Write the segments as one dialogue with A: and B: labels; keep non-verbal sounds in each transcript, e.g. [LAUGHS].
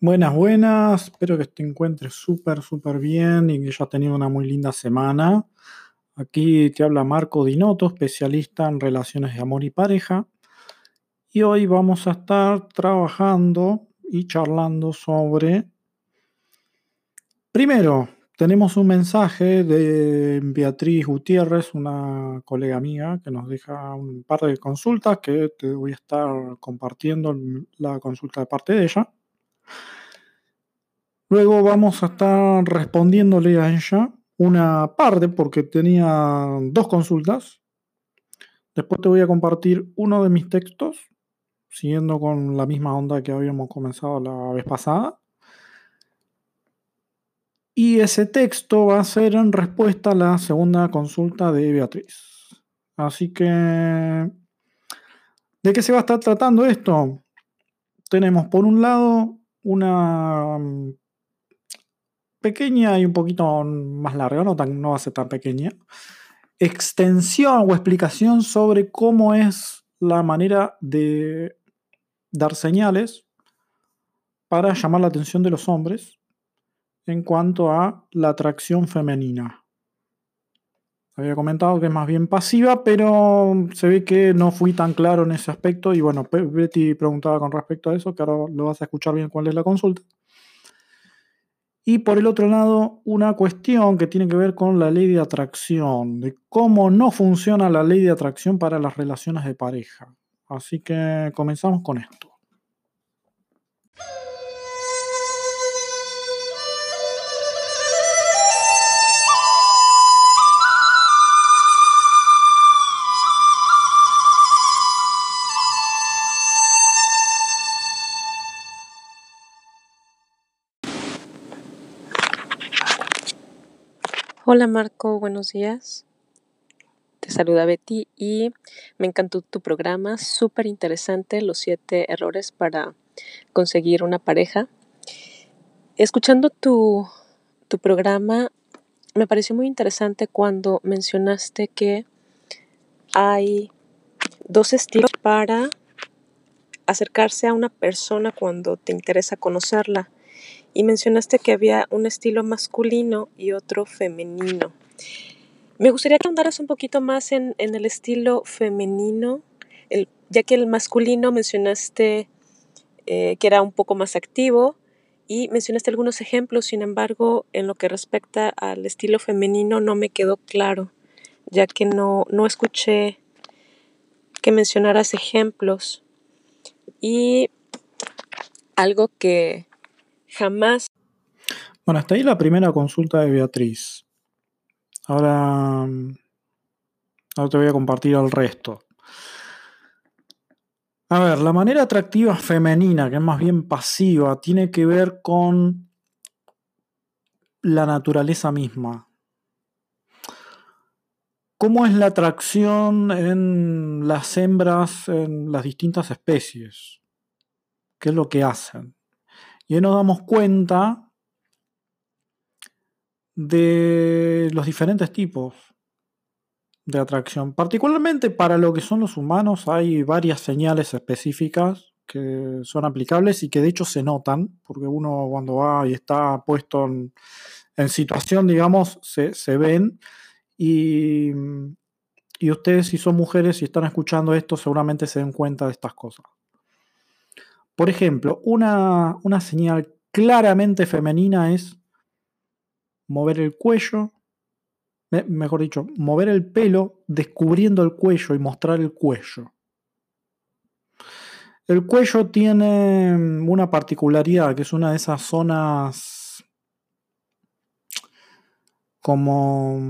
A: Buenas, buenas. Espero que te encuentres súper, súper bien y que hayas tenido una muy linda semana. Aquí te habla Marco Dinoto, especialista en relaciones de amor y pareja. Y hoy vamos a estar trabajando y charlando sobre... Primero, tenemos un mensaje de Beatriz Gutiérrez, una colega mía, que nos deja un par de consultas que te voy a estar compartiendo la consulta de parte de ella. Luego vamos a estar respondiéndole a ella una parte porque tenía dos consultas. Después te voy a compartir uno de mis textos, siguiendo con la misma onda que habíamos comenzado la vez pasada. Y ese texto va a ser en respuesta a la segunda consulta de Beatriz. Así que, ¿de qué se va a estar tratando esto? Tenemos por un lado una pequeña y un poquito más larga, no, tan, no va a ser tan pequeña, extensión o explicación sobre cómo es la manera de dar señales para llamar la atención de los hombres en cuanto a la atracción femenina. Había comentado que es más bien pasiva, pero se ve que no fui tan claro en ese aspecto. Y bueno, Betty preguntaba con respecto a eso, que ahora lo vas a escuchar bien cuál es la consulta. Y por el otro lado, una cuestión que tiene que ver con la ley de atracción, de cómo no funciona la ley de atracción para las relaciones de pareja. Así que comenzamos con esto.
B: Hola Marco, buenos días. Te saluda Betty y me encantó tu programa, súper interesante, los siete errores para conseguir una pareja. Escuchando tu, tu programa, me pareció muy interesante cuando mencionaste que hay dos estilos para acercarse a una persona cuando te interesa conocerla y mencionaste que había un estilo masculino y otro femenino. Me gustaría que ahondaras un poquito más en, el estilo femenino, ya que el masculino mencionaste eh, que era un poco más activo y mencionaste algunos ejemplos, sin embargo, en lo que respecta al estilo femenino no me quedó claro, ya que no, no escuché que mencionaras ejemplos. Y algo que, Jamás.
A: Bueno, hasta ahí la primera consulta de Beatriz. Ahora, ahora te voy a compartir el resto. A ver, la manera atractiva femenina, que es más bien pasiva, tiene que ver con la naturaleza misma. ¿Cómo es la atracción en las hembras en las distintas especies? ¿Qué es lo que hacen? Y ahí nos damos cuenta de los diferentes tipos de atracción. Particularmente para lo que son los humanos hay varias señales específicas que son aplicables y que de hecho se notan, porque uno cuando va y está puesto en, situación, digamos, se, ven y, y ustedes si son mujeres y están escuchando esto seguramente se den cuenta de estas cosas. Por ejemplo, una, señal claramente femenina es mover el cuello, mejor dicho, mover el pelo descubriendo el cuello y mostrar el cuello. El cuello tiene una particularidad, que es una de esas zonas como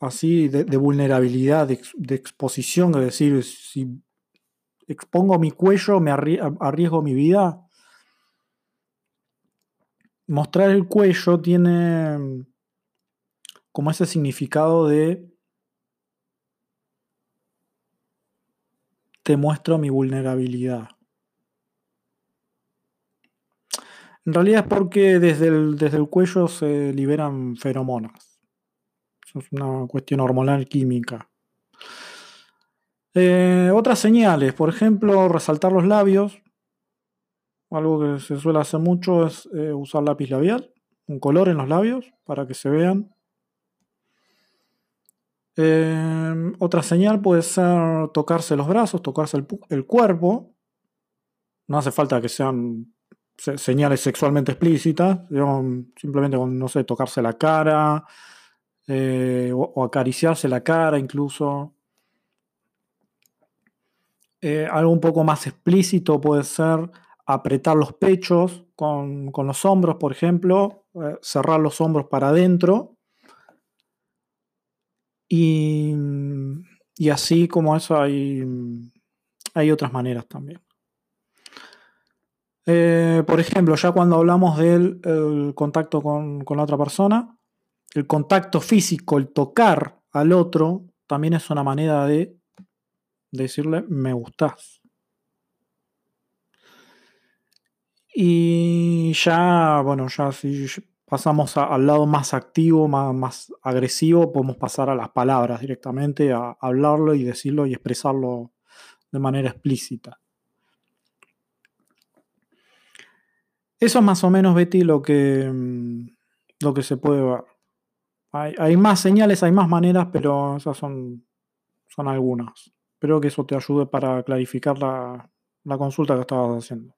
A: así de, vulnerabilidad, de, de, exposición, es decir, si expongo mi cuello, me arriesgo mi vida. Mostrar el cuello tiene mm, como ese significado de te muestro mi vulnerabilidad. En realidad es porque desde el, desde el cuello se liberan feromonas. Es una cuestión hormonal química. Eh, otras señales, por ejemplo, resaltar los labios, algo que se suele hacer mucho es eh, usar lápiz labial, un color en los labios para que se vean. Em, otra señal puede ser tocarse los brazos, tocarse el, cuerpo. No hace falta que sean señales sexualmente explícitas, simplemente con, no sé, tocarse la cara eh, o, acariciarse la cara incluso. Eh, algo un poco más explícito puede ser apretar los pechos con, los hombros, por ejemplo, eh, cerrar los hombros para adentro. Y, así como eso hay, hay otras maneras también. Eh, por ejemplo, ya cuando hablamos del contacto con, con, la otra persona, el contacto físico, el tocar al otro, también es una manera de decirle me gustas. Y ya, bueno, ya si pasamos al lado más activo, más, agresivo, podemos pasar a las palabras directamente, a hablarlo y decirlo y expresarlo de manera explícita. Eso es más o menos, Betty, lo que, mm, lo que se puede ver. Hay, más señales, hay más maneras, pero esas son, son algunas. Espero que eso te ayude para clarificar la, la consulta que estabas haciendo.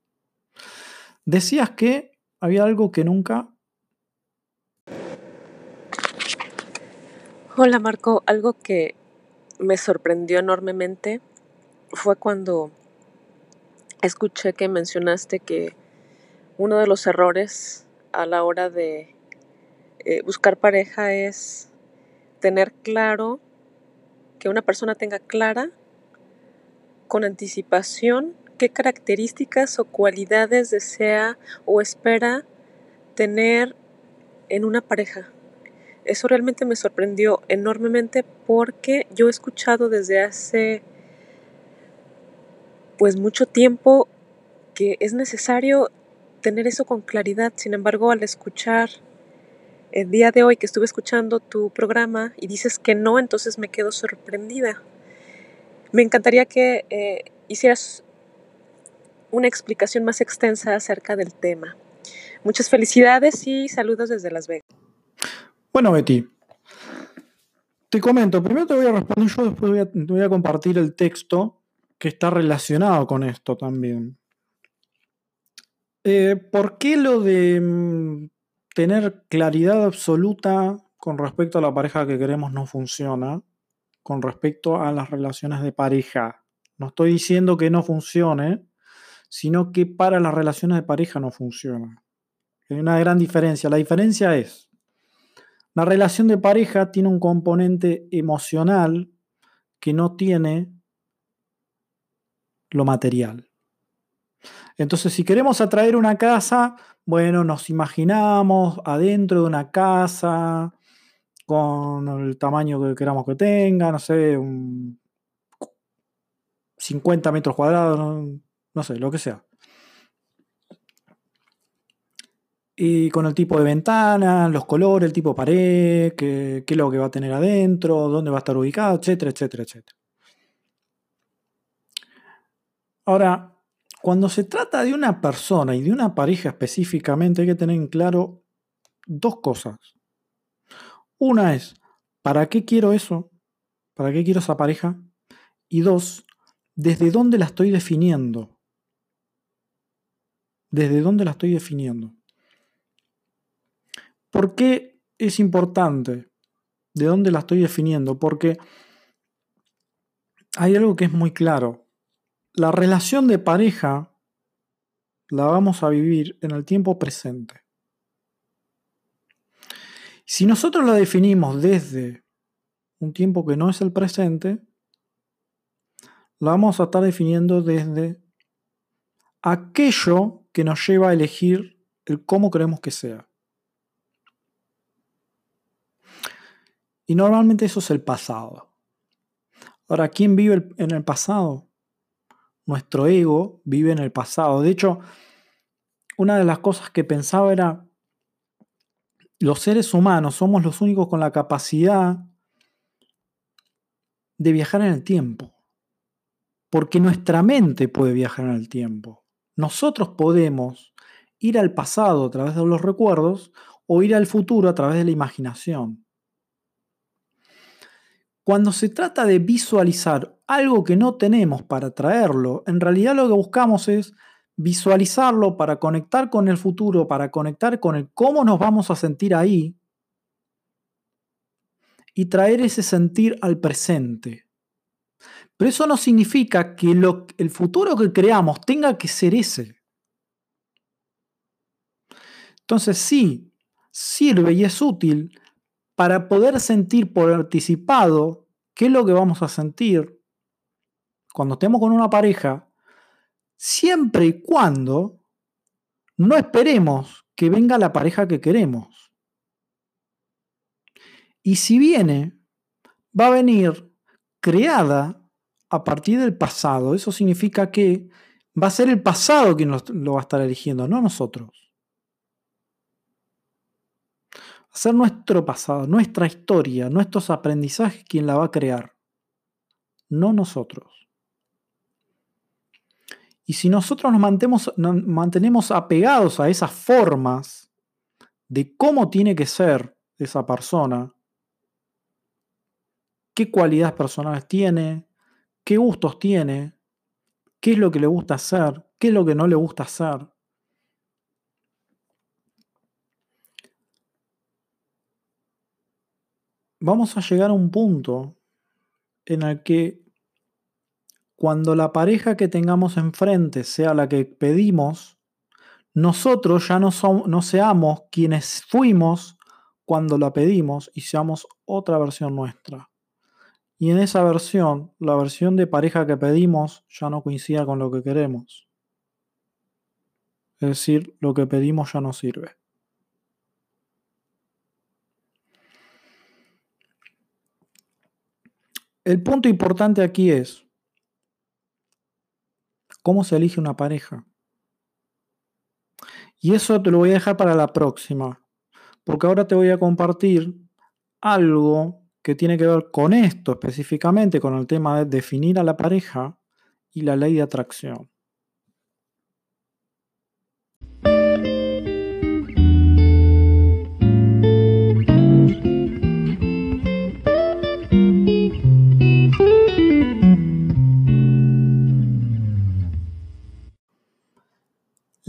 A: Decías que había algo que nunca...
B: Hola Marco, algo que me sorprendió enormemente fue cuando escuché que mencionaste que uno de los errores a la hora de eh, buscar pareja es tener claro, que una persona tenga clara con anticipación qué características o cualidades desea o espera tener en una pareja. Eso realmente me sorprendió enormemente porque yo he escuchado desde hace pues mucho tiempo que es necesario tener eso con claridad. Sin embargo, al escuchar el día de hoy que estuve escuchando tu programa y dices que no, entonces me quedo sorprendida. Me encantaría que eh, hicieras una explicación más extensa acerca del tema. Muchas felicidades y saludos desde Las Vegas.
A: Bueno, Betty, te comento, primero te voy a responder yo, después voy a, te voy a compartir el texto que está relacionado con esto también. Eh, ¿Por qué lo de mm, tener claridad absoluta con respecto a la pareja que queremos no funciona? Con respecto a las relaciones de pareja. No estoy diciendo que no funcione, sino que para las relaciones de pareja no funciona. Hay una gran diferencia. La diferencia es, la relación de pareja tiene un componente emocional que no tiene lo material. Entonces, si queremos atraer una casa, bueno, nos imaginamos adentro de una casa con el tamaño que queramos que tenga, no sé, 50 metros cuadrados, no sé, lo que sea. Y con el tipo de ventana, los colores, el tipo de pared, qué, es lo que va a tener adentro, dónde va a estar ubicado, etcétera, etcétera, etcétera. Ahora, cuando se trata de una persona y de una pareja específicamente, hay que tener en claro dos cosas. Una es, ¿para qué quiero eso? ¿Para qué quiero esa pareja? Y dos, ¿desde dónde la estoy definiendo? ¿Desde dónde la estoy definiendo? ¿Por qué es importante? ¿De dónde la estoy definiendo? Porque hay algo que es muy claro. La relación de pareja la vamos a vivir en el tiempo presente. Si nosotros la definimos desde un tiempo que no es el presente, la vamos a estar definiendo desde aquello que nos lleva a elegir el cómo queremos que sea. Y normalmente eso es el pasado. Ahora, ¿quién vive en el pasado? Nuestro ego vive en el pasado. De hecho, una de las cosas que pensaba era, los seres humanos somos los únicos con la capacidad de viajar en el tiempo. Porque nuestra mente puede viajar en el tiempo nosotros podemos ir al pasado a través de los recuerdos o ir al futuro a través de la imaginación. Cuando se trata de visualizar algo que no tenemos para traerlo, en realidad lo que buscamos es visualizarlo para conectar con el futuro, para conectar con el cómo nos vamos a sentir ahí y traer ese sentir al presente. Pero eso no significa que el futuro que creamos tenga que ser ese. Entonces sí, sirve y es útil para poder sentir por anticipado qué es lo que vamos a sentir cuando estemos con una pareja, siempre y cuando no esperemos que venga la pareja que queremos. Y si viene, va a venir creada a partir del pasado. Eso significa que va a ser el pasado quien lo, va a estar eligiendo, no nosotros. Va a ser nuestro pasado, nuestra historia, nuestros aprendizajes quien la va a crear, no nosotros. Y si nosotros nos mantenemos, mantenemos apegados a esas formas de cómo tiene que ser esa persona, qué cualidades personales tiene, qué gustos tiene, qué es lo que le gusta hacer, qué es lo que no le gusta hacer. Vamos a llegar a un punto en el que cuando la pareja que tengamos enfrente sea la que pedimos, nosotros ya no, somos, no seamos quienes fuimos cuando la pedimos y seamos otra versión nuestra. Y en esa versión, la versión de pareja que pedimos ya no coincida con lo que queremos. Es decir, lo que pedimos ya no sirve. El punto importante aquí es cómo se elige una pareja. Y eso te lo voy a dejar para la próxima, porque ahora te voy a compartir algo que tiene que ver con esto específicamente, con el tema de definir a la pareja y la ley de atracción.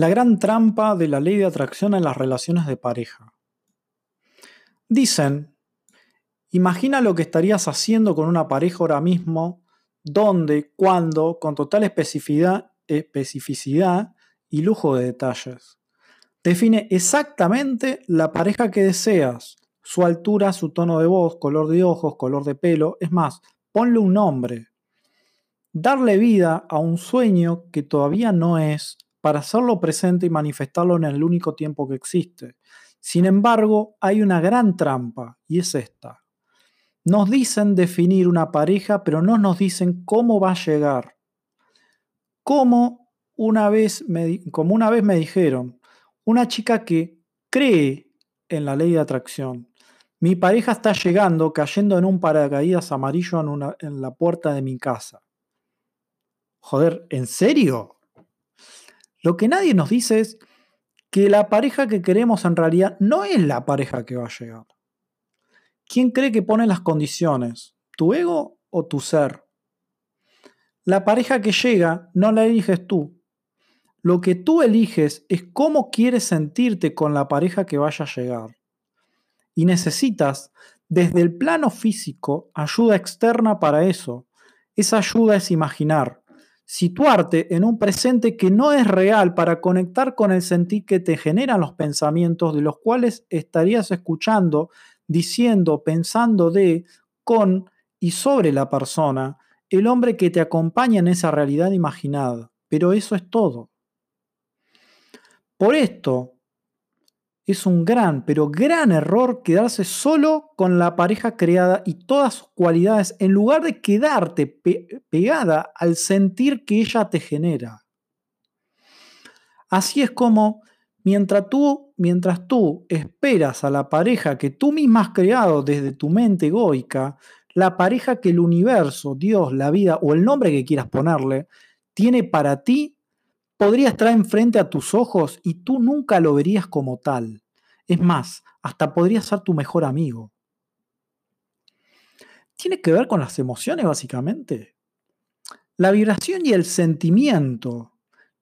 A: La gran trampa de la ley de atracción en las relaciones de pareja. Dicen Imagina lo que estarías haciendo con una pareja ahora mismo, dónde, cuándo, con total especificidad, especificidad y lujo de detalles. Define exactamente la pareja que deseas, su altura, su tono de voz, color de ojos, color de pelo, es más, ponle un nombre. Darle vida a un sueño que todavía no es para hacerlo presente y manifestarlo en el único tiempo que existe. Sin embargo, hay una gran trampa y es esta. Nos dicen definir una pareja, pero no nos dicen cómo va a llegar. Como una vez me, como una vez me dijeron, una chica que cree en la ley de atracción. Mi pareja está llegando, cayendo en un paracaídas amarillo en, en la puerta de mi casa. Joder, ¿en serio? Lo que nadie nos dice es que la pareja que queremos en realidad no es la pareja que va a llegar. ¿Quién cree que pone las condiciones? ¿Tu ego o tu ser? La pareja que llega no la eliges tú. Lo que tú eliges es cómo quieres sentirte con la pareja que vaya a llegar. Y necesitas, desde el plano físico, ayuda externa para eso. Esa ayuda es imaginar, situarte en un presente que no es real para conectar con el sentir que te generan los pensamientos de los cuales estarías escuchando diciendo, pensando de, con y sobre la persona, el hombre que te acompaña en esa realidad imaginada. Pero eso es todo. Por esto, es un gran, pero gran error quedarse solo con la pareja creada y todas sus cualidades en lugar de quedarte pegada al sentir que ella te genera. Así es como Mientras tú, mientras tú esperas a la pareja que tú misma has creado desde tu mente egoica, la pareja que el universo, Dios, la vida o el nombre que quieras ponerle, tiene para ti, podría estar enfrente a tus ojos y tú nunca lo verías como tal. Es más, hasta podría ser tu mejor amigo. Tiene que ver con las emociones, básicamente. La vibración y el sentimiento,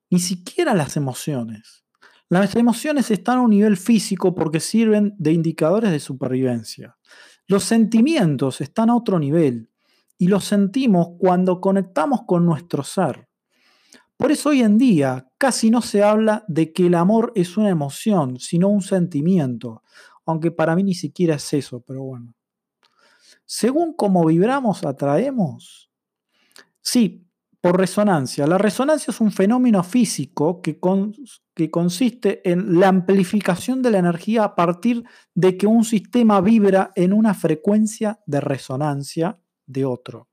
A: ni siquiera las emociones. Las emociones están a un nivel físico porque sirven de indicadores de supervivencia. Los sentimientos están a otro nivel y los sentimos cuando conectamos con nuestro ser. Por eso hoy en día casi no se habla de que el amor es una emoción, sino un sentimiento, aunque para mí ni siquiera es eso, pero bueno. Según cómo vibramos, atraemos. Sí, por resonancia. La resonancia es un fenómeno físico que, que, consiste en la amplificación de la energía a partir de que un sistema vibra en una frecuencia de resonancia de otro.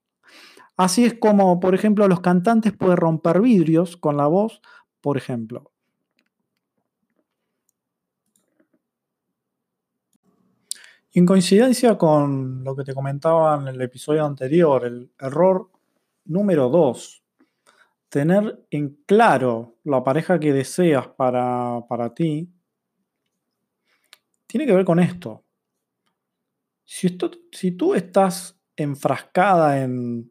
A: Así es como, por ejemplo, los cantantes pueden romper vidrios con la voz, por ejemplo. en coincidencia con lo que te comentaba en el episodio anterior, el error número 2, tener en claro la pareja que deseas para, para ti, tiene que ver con esto. Si, esto, si tú estás enfrascada en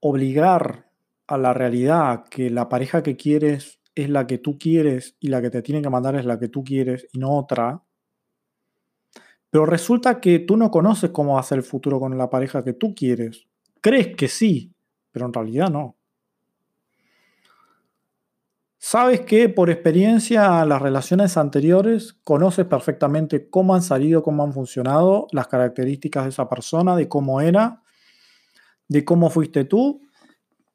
A: obligar a la realidad que la pareja que quieres es la que tú quieres y la que te tiene que mandar es la que tú quieres y no otra, pero resulta que tú no conoces cómo va a ser el futuro con la pareja que tú quieres. Crees que sí, pero en realidad no. Sabes que por experiencia las relaciones anteriores conoces perfectamente cómo han salido, cómo han funcionado, las características de esa persona, de cómo era, de cómo fuiste tú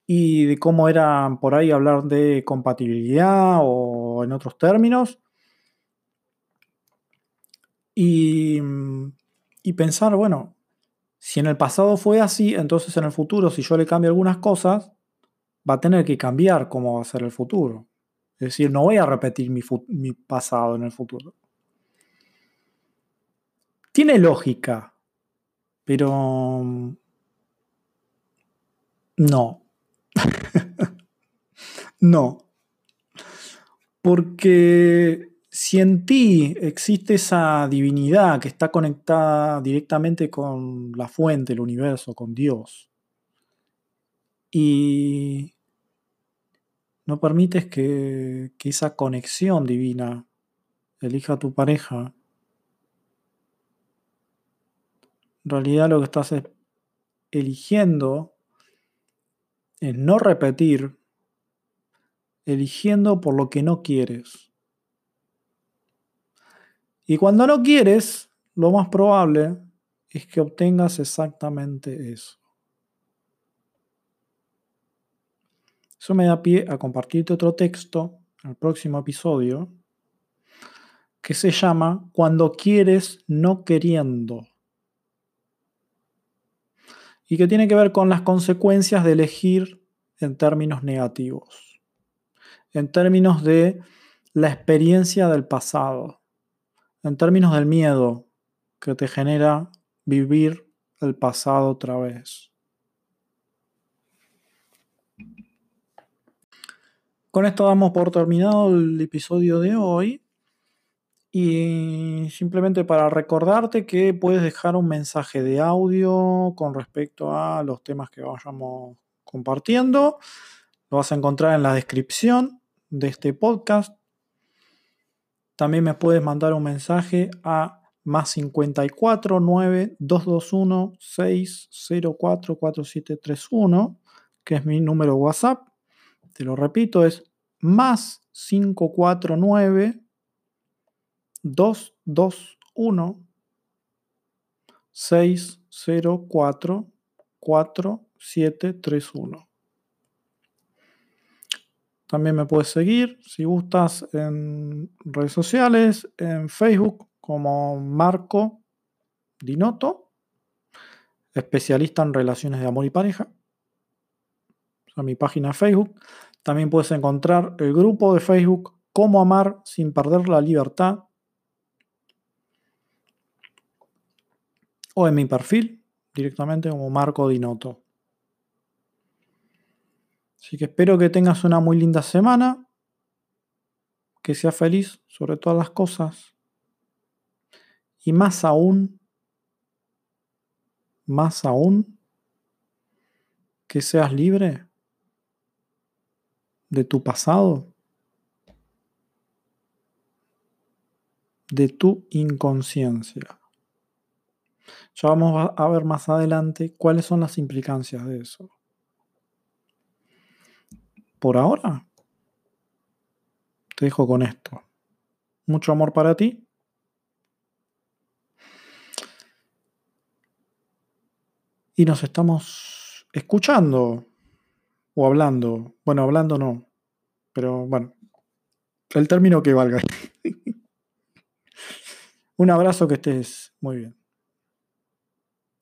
A: y de cómo era por ahí hablar de compatibilidad o en otros términos. Y, y pensar, bueno, si en el pasado fue así, entonces en el futuro, si yo le cambio algunas cosas, va a tener que cambiar cómo va a ser el futuro. Es decir, no voy a repetir mi, mi pasado en el futuro. Tiene lógica, pero no. [LAUGHS] no. Porque si en ti existe esa divinidad que está conectada directamente con la fuente, el universo, con Dios, y no permites que, esa conexión divina elija a tu pareja, en realidad lo que estás eligiendo es no repetir, eligiendo por lo que no quieres. Y cuando no quieres, lo más probable es que obtengas exactamente eso. Eso me da pie a compartirte otro texto en el próximo episodio que se llama Cuando quieres no queriendo. Y que tiene que ver con las consecuencias de elegir en términos negativos, en términos de la experiencia del pasado, en términos del miedo que te genera vivir el pasado otra vez. Con esto damos por terminado el episodio de hoy. Y simplemente para recordarte que puedes dejar un mensaje de audio con respecto a los temas que vayamos compartiendo. Lo vas a encontrar en la descripción de este podcast. También me puedes mandar un mensaje a más 54 9 221 604 4731, que es mi número WhatsApp. Te lo repito, es más 549 221 604 4731. También me puedes seguir si gustas en redes sociales, en Facebook como Marco Dinoto, especialista en relaciones de amor y pareja a mi página de Facebook. También puedes encontrar el grupo de Facebook Cómo amar sin perder la libertad. O en mi perfil, directamente como Marco Dinoto. Así que espero que tengas una muy linda semana, que seas feliz sobre todas las cosas y más aún, más aún, que seas libre de tu pasado, de tu inconsciencia. Ya vamos a ver más adelante cuáles son las implicancias de eso. Por ahora, te dejo con esto. Mucho amor para ti. Y nos estamos escuchando o hablando. Bueno, hablando no. Pero bueno, el término que valga. [LAUGHS] Un abrazo que estés muy bien.